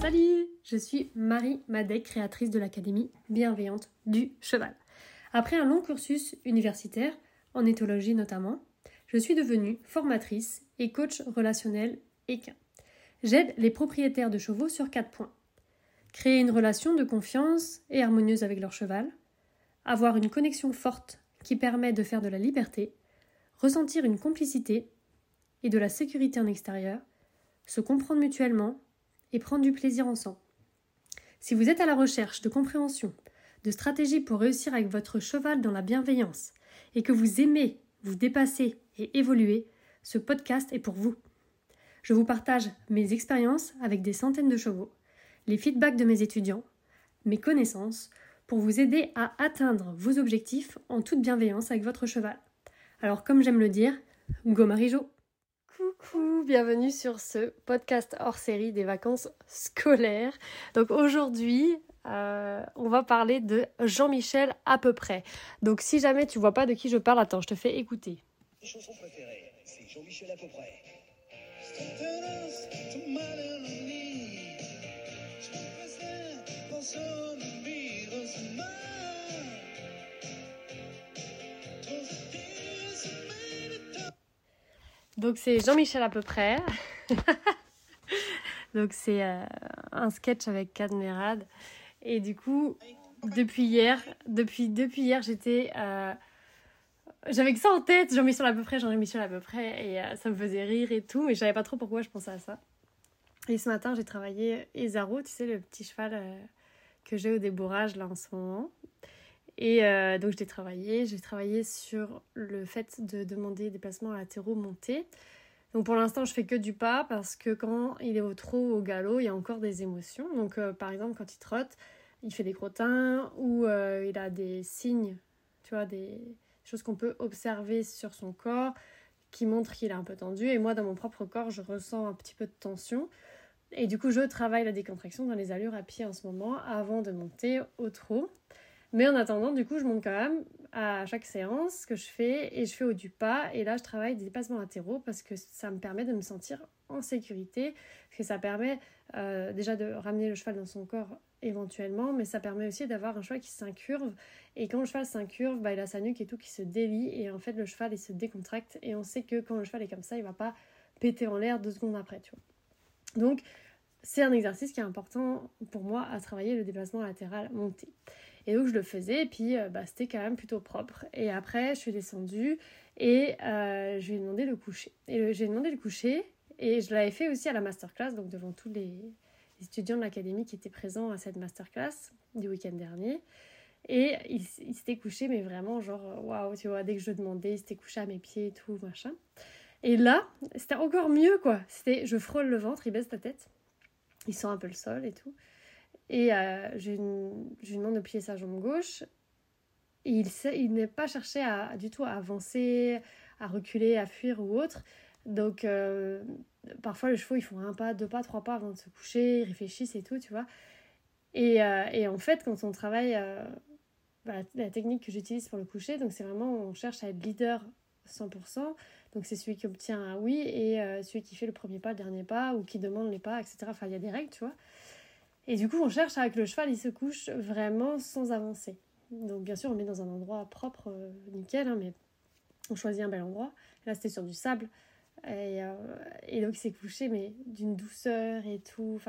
Salut, je suis Marie Madec, créatrice de l'Académie bienveillante du cheval. Après un long cursus universitaire, en éthologie notamment, je suis devenue formatrice et coach relationnel équin. J'aide les propriétaires de chevaux sur quatre points. Créer une relation de confiance et harmonieuse avec leur cheval, avoir une connexion forte qui permet de faire de la liberté, ressentir une complicité et de la sécurité en extérieur, se comprendre mutuellement et prendre du plaisir ensemble. Si vous êtes à la recherche de compréhension, de stratégies pour réussir avec votre cheval dans la bienveillance et que vous aimez vous dépasser et évoluer, ce podcast est pour vous. Je vous partage mes expériences avec des centaines de chevaux, les feedbacks de mes étudiants, mes connaissances pour vous aider à atteindre vos objectifs en toute bienveillance avec votre cheval. Alors comme j'aime le dire, go Marijo Coucou, bienvenue sur ce podcast hors série des vacances scolaires. Donc aujourd'hui, euh, on va parler de Jean-Michel à peu près. Donc si jamais tu vois pas de qui je parle, attends, je te fais écouter. chanson préférée, c'est Jean-Michel à peu près. Donc c'est Jean-Michel à peu près. Donc c'est euh, un sketch avec Cadmerade. Et du coup, depuis hier, depuis, depuis hier, j'étais. Euh, j'avais que ça en tête, Jean-Michel à peu près, Jean-Michel à peu près, et euh, ça me faisait rire et tout, mais je savais pas trop pourquoi je pensais à ça. Et ce matin, j'ai travaillé Ezaro, tu sais, le petit cheval que j'ai au débourrage là en ce moment. Et donc, j'ai travaillé. J'ai travaillé sur le fait de demander des placements latéraux montés. Donc pour l'instant, je fais que du pas parce que quand il est au trot, au galop, il y a encore des émotions. Donc euh, par exemple, quand il trotte, il fait des crottins ou euh, il a des signes, tu vois, des choses qu'on peut observer sur son corps qui montrent qu'il est un peu tendu. Et moi, dans mon propre corps, je ressens un petit peu de tension. Et du coup, je travaille la décontraction dans les allures à pied en ce moment avant de monter au trot. Mais en attendant, du coup, je monte quand même à chaque séance que je fais et je fais au du pas. Et là, je travaille des dépassements latéraux parce que ça me permet de me sentir en sécurité, parce que ça permet euh, déjà de ramener le cheval dans son corps éventuellement, mais ça permet aussi d'avoir un cheval qui s'incurve. Et quand le cheval s'incurve, bah, il a sa nuque et tout qui se délie. Et en fait, le cheval, il se décontracte. Et on sait que quand le cheval est comme ça, il va pas péter en l'air deux secondes après, tu vois. Donc, c'est un exercice qui est important pour moi à travailler le déplacement latéral monté. Et donc je le faisais, et puis euh, bah, c'était quand même plutôt propre. Et après, je suis descendue et euh, je lui ai demandé le coucher. Et j'ai demandé le coucher, et je l'avais fait aussi à la masterclass, donc devant tous les, étudiants de l'académie qui étaient présents à cette masterclass du week-end dernier. Et il, s'était couché, mais vraiment, genre, waouh, tu vois, dès que je demandais, il s'était couché à mes pieds et tout, machin. Et là, c'était encore mieux, quoi. C'était, je frôle le ventre, il baisse la tête, il sent un peu le sol et tout. Et euh, je, lui demande de plier sa jambe gauche. Et il, il n'est pas cherché à, du tout à avancer, à reculer, à fuir ou autre. Donc, euh, parfois, les chevaux, ils font un pas, deux pas, trois pas avant de se coucher, ils réfléchissent et tout, tu vois. Et, euh, et en fait, quand on travaille, bah, la technique que j'utilise pour le coucher, donc c'est vraiment, on cherche à être leader 100%. Donc, c'est celui qui obtient un oui et celui qui fait le premier pas, le dernier pas, ou qui demande les pas, etc. Enfin, il y a des règles, tu vois. Et du coup, on cherche avec le cheval, il se couche vraiment sans avancer. Donc, bien sûr, on met dans un endroit propre, euh, nickel, hein, mais on choisit un bel endroit. Là, c'était sur du sable. Et, euh, donc, il s'est couché, mais d'une douceur et tout.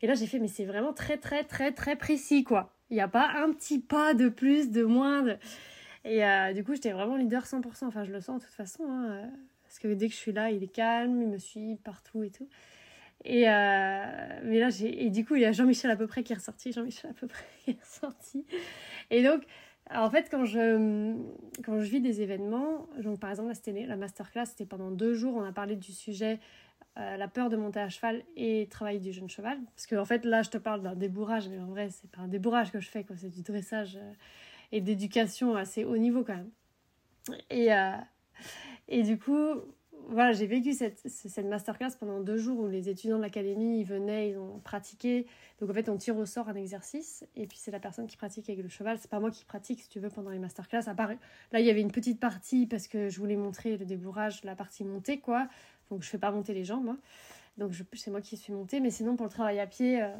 Et là, j'ai fait, mais c'est vraiment très, très, très, très précis, quoi. Il n'y a pas un petit pas de plus, de moins. Et euh, du coup, j'étais vraiment leader 100%. Enfin, je le sens de toute façon. Hein, parce que dès que je suis là, il est calme, il me suit partout et tout. Et, euh, mais là, j'ai, et du coup, il y a Jean-Michel à peu près qui est ressorti, Jean-Michel à peu près qui est ressorti. Et donc, en fait, quand je, quand je vis des événements, donc par exemple, là, c'était la masterclass, c'était pendant deux jours, on a parlé du sujet euh, la peur de monter à cheval et travailler du jeune cheval. Parce qu'en en fait, là, je te parle d'un débourrage, mais en vrai, c'est pas un débourrage que je fais, quoi. C'est du dressage euh, et d'éducation assez haut niveau quand même. Et, et du coup, voilà, j'ai vécu cette, cette masterclass pendant deux jours où les étudiants de l'académie ils venaient, ils ont pratiqué. Donc en fait, on tire au sort un exercice et puis c'est la personne qui pratique avec le cheval. C'est pas moi qui pratique, si tu veux, pendant les masterclass. À part, là, il y avait une petite partie parce que je voulais montrer le débourrage, la partie montée, quoi. Donc je fais pas monter les jambes, moi. Donc c'est moi qui suis montée. Mais sinon, pour le travail à pied, euh,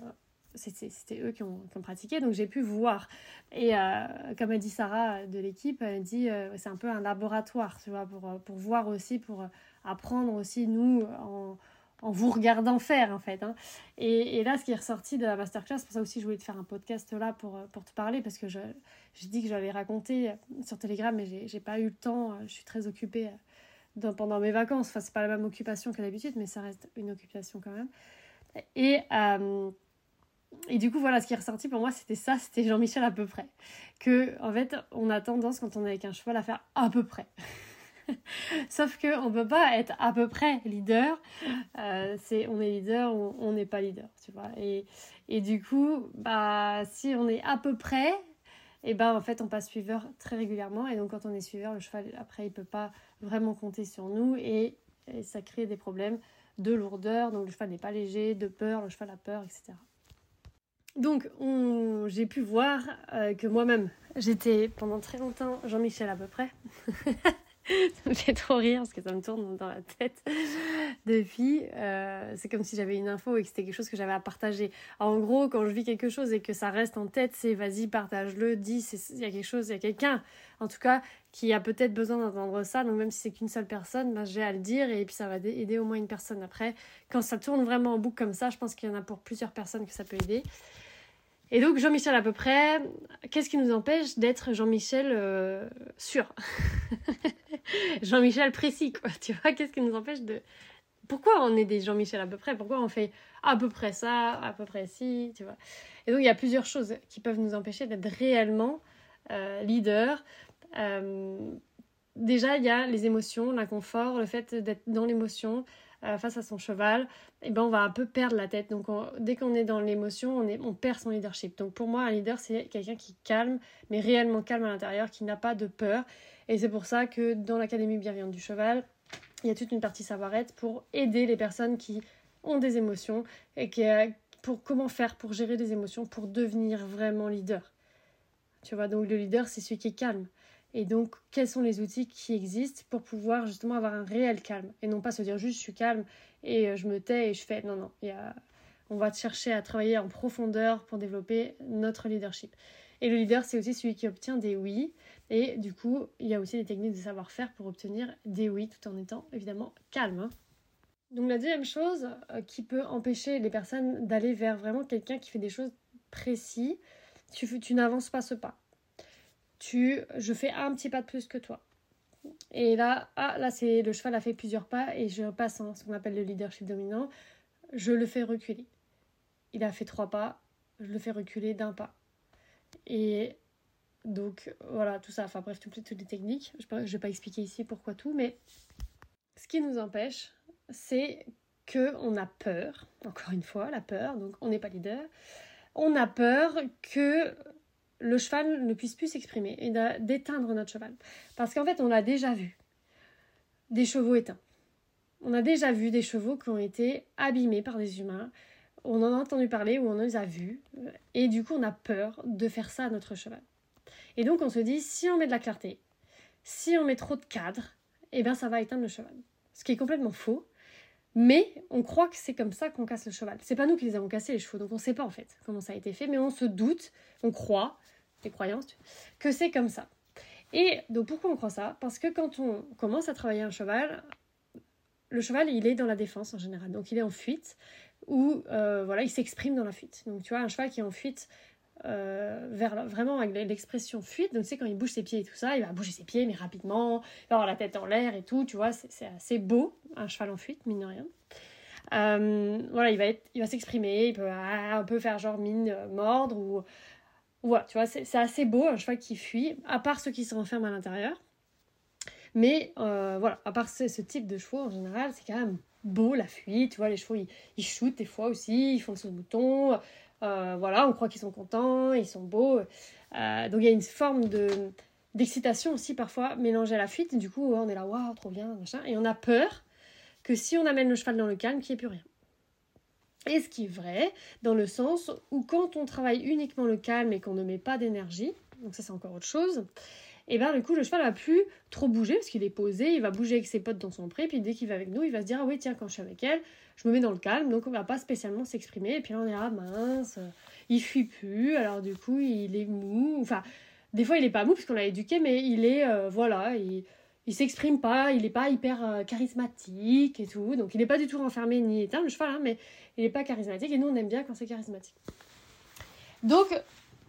c'était eux qui ont, pratiqué, donc j'ai pu voir. Et euh, comme a dit Sarah de l'équipe, elle dit euh, c'est un peu un laboratoire, tu vois, pour, pour voir aussi, pour apprendre aussi, nous, en, en vous regardant faire, en fait. Hein. Et, là, ce qui est ressorti de la masterclass, c'est pour ça aussi je voulais te faire un podcast là pour, pour te parler, parce que j'ai dit que j'allais raconter sur Telegram, mais j'ai pas eu le temps, je suis très occupée pendant mes vacances. Enfin, c'est pas la même occupation que d'habitude, mais ça reste une occupation quand même. Et... Euh, et du coup, voilà, ce qui est ressorti pour moi, c'était ça, c'était Jean-Michel à peu près. Que, en fait, on a tendance, quand on est avec un cheval, à faire à peu près. Sauf qu'on ne peut pas être à peu près leader. Euh, c'est on est leader ou on n'est pas leader, tu vois. Et, et du coup, bah, si on est à peu près, et eh ben en fait, on passe suiveur très régulièrement. Et donc, quand on est suiveur, le cheval, après, il peut pas vraiment compter sur nous. Et ça crée des problèmes de lourdeur. Donc, le cheval n'est pas léger, de peur, le cheval a peur, etc. Donc, j'ai pu voir euh, que moi-même, j'étais pendant très longtemps Jean-Michel à peu près. ça me fait trop rire parce que ça me tourne dans la tête depuis. Euh, c'est comme si j'avais une info et que c'était quelque chose que j'avais à partager. en gros, quand je vis quelque chose et que ça reste en tête, c'est vas-y, partage-le, dis, il y a quelque chose, il y a quelqu'un, en tout cas, qui a peut-être besoin d'entendre ça. Donc, même si c'est qu'une seule personne, ben, j'ai à le dire et puis ça va aider au moins une personne après. Quand ça tourne vraiment en boucle comme ça, je pense qu'il y en a pour plusieurs personnes que ça peut aider. Et donc Jean-Michel à peu près, qu'est-ce qui nous empêche d'être Jean-Michel euh, sûr? Jean-Michel précis, quoi. Tu vois, qu'est-ce qui nous empêche de... Pourquoi on est des Jean-Michel à peu près? Pourquoi on fait à peu près ça, à peu près ci, tu vois? Et donc il y a plusieurs choses qui peuvent nous empêcher d'être réellement euh, leader. Euh, déjà, il y a les émotions, l'inconfort, le fait d'être dans l'émotion, face à son cheval, et eh ben on va un peu perdre la tête. Donc dès qu'on est dans l'émotion, on, on perd son leadership. Donc pour moi, un leader, c'est quelqu'un qui calme, mais réellement calme à l'intérieur, qui n'a pas de peur. Et c'est pour ça que dans l'Académie bienveillante du cheval, il y a toute une partie savoir-être pour aider les personnes qui ont des émotions et qui, euh, pour comment faire pour gérer les émotions, pour devenir vraiment leader. Tu vois, donc le leader, c'est celui qui est calme. Et donc, quels sont les outils qui existent pour pouvoir justement avoir un réel calme et non pas se dire juste je suis calme et euh, je me tais et je fais. Non, non, on va chercher à travailler en profondeur pour développer notre leadership. Et le leader, c'est aussi celui qui obtient des oui. Et du coup, il y a aussi des techniques de savoir-faire pour obtenir des oui tout en étant évidemment calme. Hein. Donc la deuxième chose euh, qui peut empêcher les personnes d'aller vers vraiment quelqu'un qui fait des choses précises, tu n'avances pas ce pas tu, je fais un petit pas de plus que toi. Et là, ah, là c'est le cheval a fait plusieurs pas et je passe en ce qu'on appelle le leadership dominant. Je le fais reculer. Il a fait trois pas, je le fais reculer d'un pas. Et donc voilà, tout ça, enfin bref, toutes, toutes les techniques. Je ne vais pas expliquer ici pourquoi tout, mais ce qui nous empêche, c'est que on a peur, encore une fois, la peur, donc on n'est pas leader. On a peur que le cheval ne puisse plus s'exprimer et d'éteindre notre cheval. Parce qu'en fait, on l'a déjà vu. Des chevaux éteints. On a déjà vu des chevaux qui ont été abîmés par des humains. On en a entendu parler ou on les a vus. Et du coup, on a peur de faire ça à notre cheval. Et donc, on se dit, si on met de la clarté, si on met trop de cadre, eh bien, ça va éteindre le cheval. Ce qui est complètement faux. Mais on croit que c'est comme ça qu'on casse le cheval. C'est pas nous qui les avons cassés les chevaux, donc on sait pas en fait comment ça a été fait, mais on se doute, on croit les croyances, que c'est comme ça. Et donc pourquoi on croit ça? Parce que quand on commence à travailler un cheval, le cheval il est dans la défense en général, donc il est en fuite ou euh, voilà il s'exprime dans la fuite. Donc tu vois un cheval qui est en fuite euh, vers vraiment avec l'expression fuite, donc tu sais quand il bouge ses pieds et tout ça, il va bouger ses pieds mais rapidement, il avoir la tête en l'air et tout, tu vois c'est assez beau un cheval en fuite mine de rien. Euh, voilà, il va, être, il va s'exprimer, il peut un peu faire genre mine mordre ou tu vois, c'est assez beau un cheval qui fuit, à part ceux qui se renferment à l'intérieur. Mais euh, voilà, à part ce, type de chevaux en général, c'est quand même beau la fuite. Tu vois, les chevaux ils, ils shootent des fois aussi, ils font le bouton. Euh, voilà, on croit qu'ils sont contents, ils sont beaux. Euh, donc il y a une forme de d'excitation aussi parfois mélangée à la fuite. du coup, on est là, waouh, trop bien, machin. Et on a peur que si on amène le cheval dans le calme, qu'il n'y ait plus rien. Et ce qui est vrai, dans le sens où quand on travaille uniquement le calme et qu'on ne met pas d'énergie, donc ça c'est encore autre chose, et bien du coup le cheval va plus trop bouger parce qu'il est posé, il va bouger avec ses potes dans son pré, puis dès qu'il va avec nous, il va se dire ah oui tiens quand je suis avec elle, je me mets dans le calme, donc on va pas spécialement s'exprimer, et puis là on est ah mince, il fuit plus, alors du coup il est mou, enfin des fois il est pas mou parce l'a éduqué, mais il est euh, voilà, il il s'exprime pas, il n'est pas hyper euh, charismatique et tout, donc il n'est pas du tout renfermé ni éteint le cheval, hein, mais il n'est pas charismatique. Et nous on aime bien quand c'est charismatique. Donc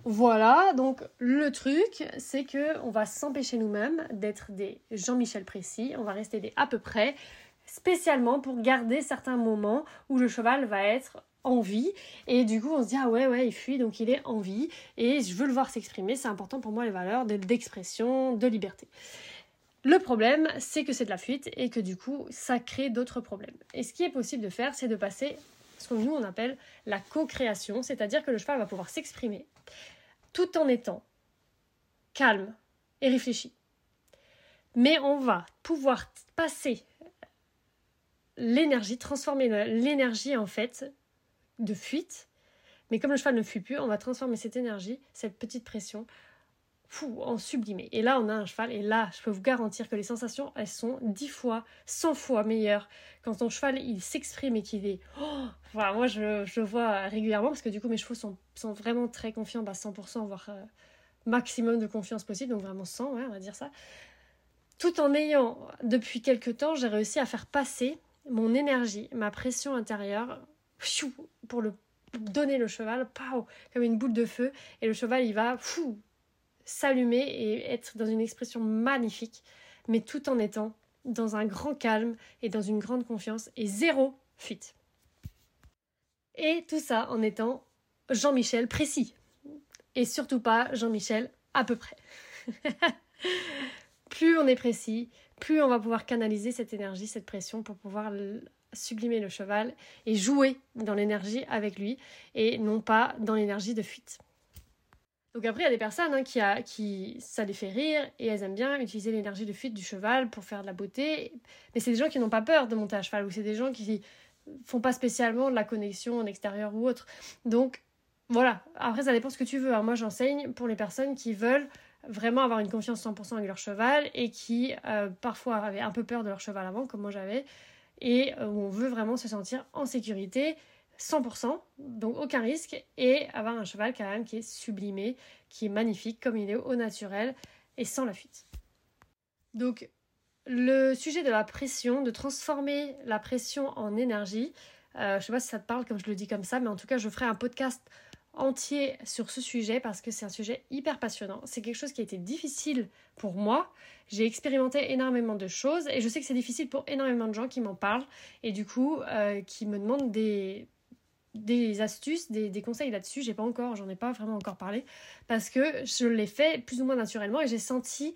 voilà, donc le truc c'est que on va s'empêcher nous-mêmes d'être des Jean-Michel précis, on va rester des à peu près, spécialement pour garder certains moments où le cheval va être en vie. Et du coup on se dit ah ouais ouais il fuit donc il est en vie. Et je veux le voir s'exprimer. C'est important pour moi les valeurs d'expression de liberté le problème, c'est que c'est de la fuite et que du coup, ça crée d'autres problèmes. Et ce qui est possible de faire, c'est de passer ce que nous on appelle la co-création, c'est-à-dire que le cheval va pouvoir s'exprimer tout en étant calme et réfléchi. Mais on va pouvoir passer l'énergie, transformer l'énergie en fait de fuite. Mais comme le cheval ne fuit plus, on va transformer cette énergie, cette petite pression, en sublimé. Et là, on a un cheval, et là, je peux vous garantir que les sensations, elles sont dix fois, cent fois meilleures quand ton cheval, il s'exprime et qu'il est... Oh, moi, je, je, vois régulièrement, parce que du coup, mes chevaux sont, sont vraiment très confiants, bah 100%, voire euh, maximum de confiance possible, donc vraiment 100, on va dire ça. Tout en ayant, depuis quelques temps, j'ai réussi à faire passer mon énergie, ma pression intérieure, pour le donner le cheval, comme une boule de feu, et le cheval, il va fou, s'allumer et être dans une expression magnifique, mais tout en étant dans un grand calme et dans une grande confiance et zéro fuite. Et tout ça en étant Jean-Michel précis. Et surtout pas Jean-Michel à peu près. plus on est précis, plus on va pouvoir canaliser cette énergie, cette pression pour pouvoir sublimer le cheval et jouer dans l'énergie avec lui et non pas dans l'énergie de fuite. Donc après, il y a des personnes hein, qui, ça les fait rire et elles aiment bien utiliser l'énergie de fuite du cheval pour faire de la beauté. Mais c'est des gens qui n'ont pas peur de monter à cheval ou c'est des gens qui font pas spécialement de la connexion en extérieur ou autre. Donc voilà, après ça dépend ce que tu veux. Hein. Moi j'enseigne pour les personnes qui veulent vraiment avoir une confiance 100% avec leur cheval et qui euh, parfois avaient un peu peur de leur cheval avant, comme moi j'avais, et euh, où on veut vraiment se sentir en sécurité 100%, donc aucun risque, et avoir un cheval quand même qui est sublimé, qui est magnifique comme il est au naturel et sans la fuite. Donc le sujet de la pression, de transformer la pression en énergie, euh, je sais pas si ça te parle comme je le dis comme ça, mais en tout cas je ferai un podcast entier sur ce sujet parce que c'est un sujet hyper passionnant. C'est quelque chose qui a été difficile pour moi. J'ai expérimenté énormément de choses et je sais que c'est difficile pour énormément de gens qui m'en parlent et du coup euh, qui me demandent des, des astuces, des, conseils là-dessus. J'ai pas encore, j'en ai pas vraiment encore parlé parce que je l'ai fait plus ou moins naturellement et j'ai senti.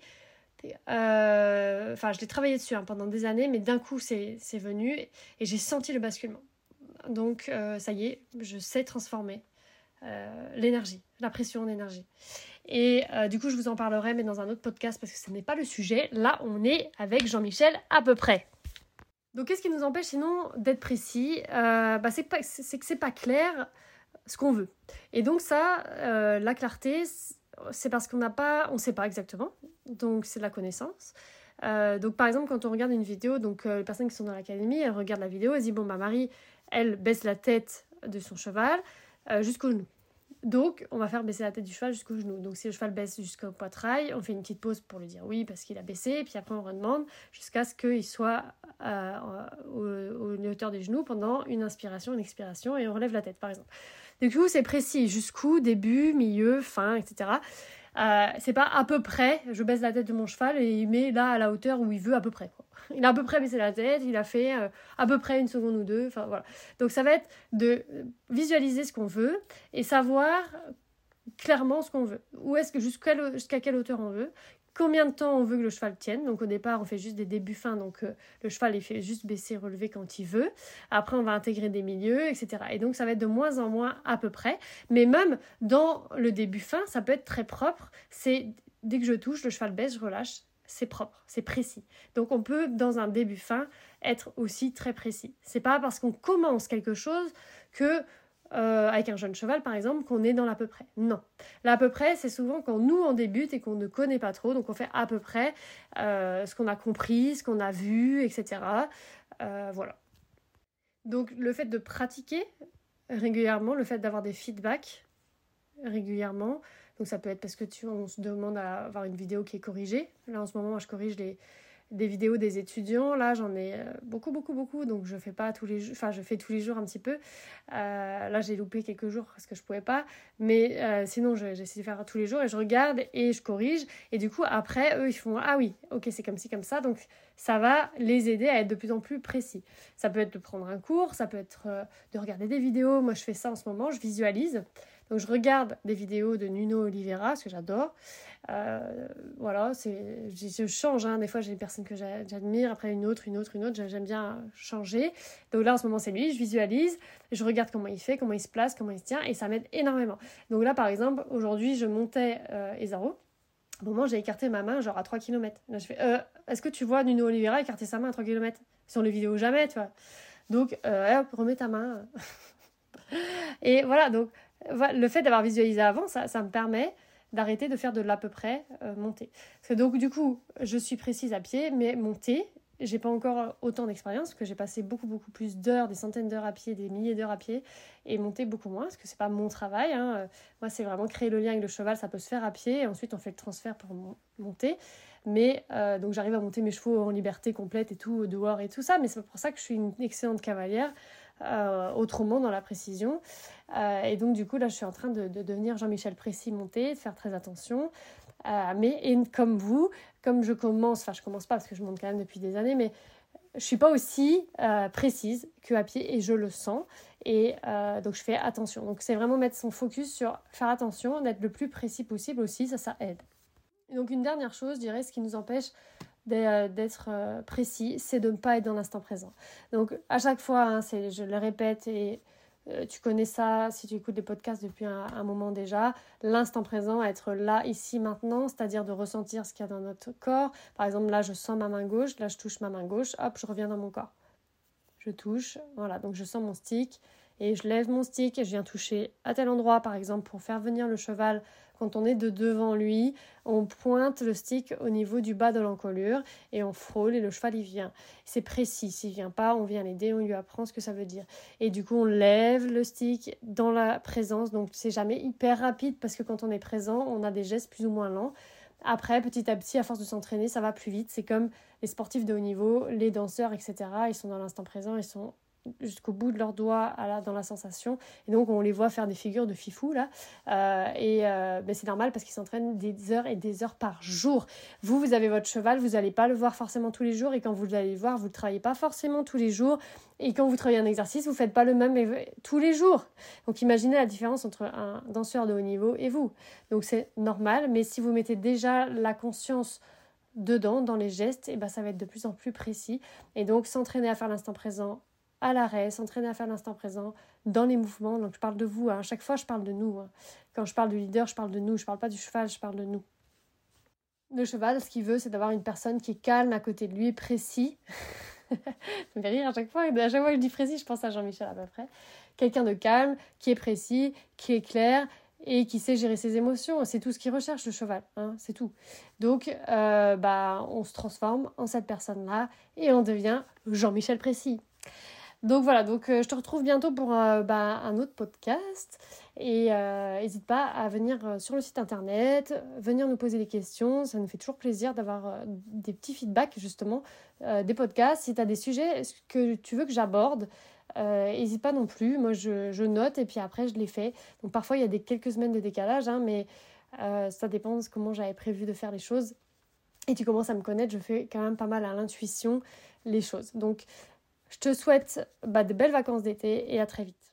Euh, enfin, je l'ai travaillé dessus hein, pendant des années, mais d'un coup c'est venu et j'ai senti le basculement. Donc euh, ça y est, je sais transformer euh, l'énergie, la pression en énergie. Et du coup, je vous en parlerai, mais dans un autre podcast parce que ce n'est pas le sujet. Là, on est avec Jean-Michel à peu près. Donc qu'est-ce qui nous empêche sinon d'être précis? Euh, bah, C'est que c'est pas clair ce qu'on veut. Et donc ça, euh, la clarté, c'est parce qu'on n'a pas, on sait pas exactement. Donc c'est de la connaissance. Euh, donc par exemple quand on regarde une vidéo, donc les personnes qui sont dans l'académie, elles regardent la vidéo, elles disent bon bah Marie, elle baisse la tête de son cheval jusqu'au genou. Donc, on va faire baisser la tête du cheval jusqu'au genou. Donc, si le cheval baisse jusqu'au poitrail, on fait une petite pause pour lui dire oui parce qu'il a baissé, et puis après on redemande jusqu'à ce qu'il soit à, au, hauteur des genoux pendant une inspiration, une expiration, et on relève la tête par exemple. Du coup, c'est précis jusqu'où, début, milieu, fin, etc. Euh, c'est pas à peu près, je baisse la tête de mon cheval et il met là à la hauteur où il veut à peu près. Il a à peu près baissé la tête, il a fait euh, à peu près une seconde ou deux, voilà. Donc ça va être de visualiser ce qu'on veut et savoir clairement ce qu'on veut. Où est-ce que jusqu'à quelle hauteur on veut, combien de temps on veut que le cheval tienne. Donc au départ, on fait juste des débuts fins, donc euh, le cheval il fait juste baisser, relever quand il veut. Après, on va intégrer des milieux, etc. Et donc ça va être de moins en moins à peu près. Mais même dans le début fin, ça peut être très propre. C'est dès que je touche, le cheval baisse, je relâche. c'est propre, c'est précis. Donc on peut, dans un début fin, être aussi très précis. C'est pas parce qu'on commence quelque chose que euh, avec un jeune cheval par exemple, qu'on est dans l'à peu près. Non. L'à peu près, c'est souvent quand nous on débute et qu'on ne connaît pas trop, donc on fait à peu près euh, ce qu'on a compris, ce qu'on a vu, etc. Euh, voilà. Donc le fait de pratiquer régulièrement, le fait d'avoir des feedbacks régulièrement, donc ça peut être parce que tu on se demande à avoir une vidéo qui est corrigée. Là en ce moment, moi, je corrige les des vidéos des étudiants. Là, j'en ai euh, beaucoup, beaucoup, beaucoup. Donc, je fais pas tous les jours. Enfin, je fais tous les jours un petit peu. Euh, là, j'ai loupé quelques jours parce que je pouvais pas. Mais euh, sinon, j'essaie de faire tous les jours et je regarde et je corrige. Et du coup, après, eux, ils font Ah oui, ok, c'est comme ci, comme ça. Donc, ça va les aider à être de plus en plus précis. Ça peut être de prendre un cours, ça peut être de regarder des vidéos. Moi, je fais ça en ce moment. Je visualise. Donc je regarde des vidéos de Nuno Oliveira, ce que j'adore. Euh, voilà, je, change. Hein. Des fois, j'ai des personnes que j'admire, après une autre, une autre, une autre. J'aime bien changer. Donc là, en ce moment, c'est lui. Je visualise, je regarde comment il fait, comment il se place, comment il se tient, et ça m'aide énormément. Donc là, par exemple, aujourd'hui, je montais euh, Ezaro. Au moment, j'ai écarté ma main, genre à 3 km. Là, je fais euh, Est-ce que tu vois Nuno Oliveira écarter sa main à 3 km Sur les vidéos, jamais, tu vois. Donc, hop, remets ta main. et voilà, donc le fait d'avoir visualisé avant, ça, ça me permet d'arrêter de faire de l'à peu près euh, monter. Donc du coup, je suis précise à pied, mais monter, j'ai pas encore autant d'expérience, parce que j'ai passé beaucoup beaucoup plus d'heures, des centaines d'heures à pied, des milliers d'heures à pied, et monter beaucoup moins, parce que c'est pas mon travail. Hein. Moi, c'est vraiment créer le lien avec le cheval, ça peut se faire à pied, et ensuite on fait le transfert pour monter. Mais euh, donc j'arrive à monter mes chevaux en liberté complète et tout, dehors et tout ça, mais c'est pour ça que je suis une excellente cavalière euh, autrement dans la précision. Euh, et donc, du coup, là, je suis en train de, devenir Jean-Michel Précis monté, de faire très attention. Euh, mais et comme vous, comme je commence, enfin, je commence pas parce que je monte quand même depuis des années, mais je suis pas aussi précise que à pied et je le sens. Et donc, je fais attention. Donc, c'est vraiment mettre son focus sur faire attention, d'être le plus précis possible aussi, ça, ça aide. donc, une dernière chose, je dirais, ce qui nous empêche d'être euh, précis, c'est de ne pas être dans l'instant présent. Donc à chaque fois, hein, je le répète et euh, tu connais ça si tu écoutes des podcasts depuis un, moment déjà, l'instant présent, être là, ici, maintenant, c'est-à-dire de ressentir ce qu'il y a dans notre corps. Par exemple, là, je sens ma main gauche, là, je touche ma main gauche, hop, je reviens dans mon corps. Je touche, voilà, donc je sens mon stick et je lève mon stick et je viens toucher à tel endroit, par exemple, pour faire venir le cheval quand on est de devant lui, on pointe le stick au niveau du bas de l'encolure et on frôle et le cheval il vient. C'est précis, s'il vient pas, on vient l'aider, on lui apprend ce que ça veut dire. Et du coup, on lève le stick dans la présence, donc c'est jamais hyper rapide parce que quand on est présent, on a des gestes plus ou moins lents. Après, petit à petit, à force de s'entraîner, ça va plus vite. C'est comme les sportifs de haut niveau, les danseurs, etc. Ils sont dans l'instant présent, ils sont jusqu'au bout de leurs doigts dans la sensation. Et donc, on les voit faire des figures de fifou, là. Euh, et euh, ben, c'est normal parce qu'ils s'entraînent des heures et des heures par jour. Vous, vous avez votre cheval, vous n'allez pas le voir forcément tous les jours. Et quand vous allez le voir, vous ne le travaillez pas forcément tous les jours. Et quand vous travaillez un exercice, vous ne faites pas le même tous les jours. Donc, imaginez la différence entre un danseur de haut niveau et vous. Donc, c'est normal. Mais si vous mettez déjà la conscience dedans, dans les gestes, et ben ça va être de plus en plus précis. Et donc, s'entraîner à faire l'instant présent à l'arrêt, s'entraîner à faire l'instant présent, dans les mouvements. Donc je parle de vous, hein. à chaque fois je parle de nous. Hein. Quand je parle du leader, je parle de nous, je parle pas du cheval, je parle de nous. Le cheval, ce qu'il veut, c'est d'avoir une personne qui est calme à côté de lui, précis. ça me fait rire à chaque fois. À chaque fois que je dis précis, je pense à Jean-Michel à peu près. Quelqu'un de calme, qui est précis, qui est clair et qui sait gérer ses émotions. C'est tout ce qu'il recherche, le cheval. Hein, c'est tout. Donc, euh, bah, on se transforme en cette personne-là et on devient Jean-Michel Précis. Donc voilà, donc euh, je te retrouve bientôt pour euh, bah, un autre podcast. Et n'hésite pas à venir sur le site internet, venir nous poser des questions. Ça nous fait toujours plaisir d'avoir des petits feedbacks justement, des podcasts. Si tu as des sujets que tu veux que j'aborde, n'hésite pas non plus. Moi, je, note et puis après, je les fais. Donc parfois, il y a des quelques semaines de décalage, hein, mais ça dépend de comment j'avais prévu de faire les choses. Et tu commences à me connaître, je fais quand même pas mal à l'intuition les choses. Donc je te souhaite bah, de belles vacances d'été et à très vite.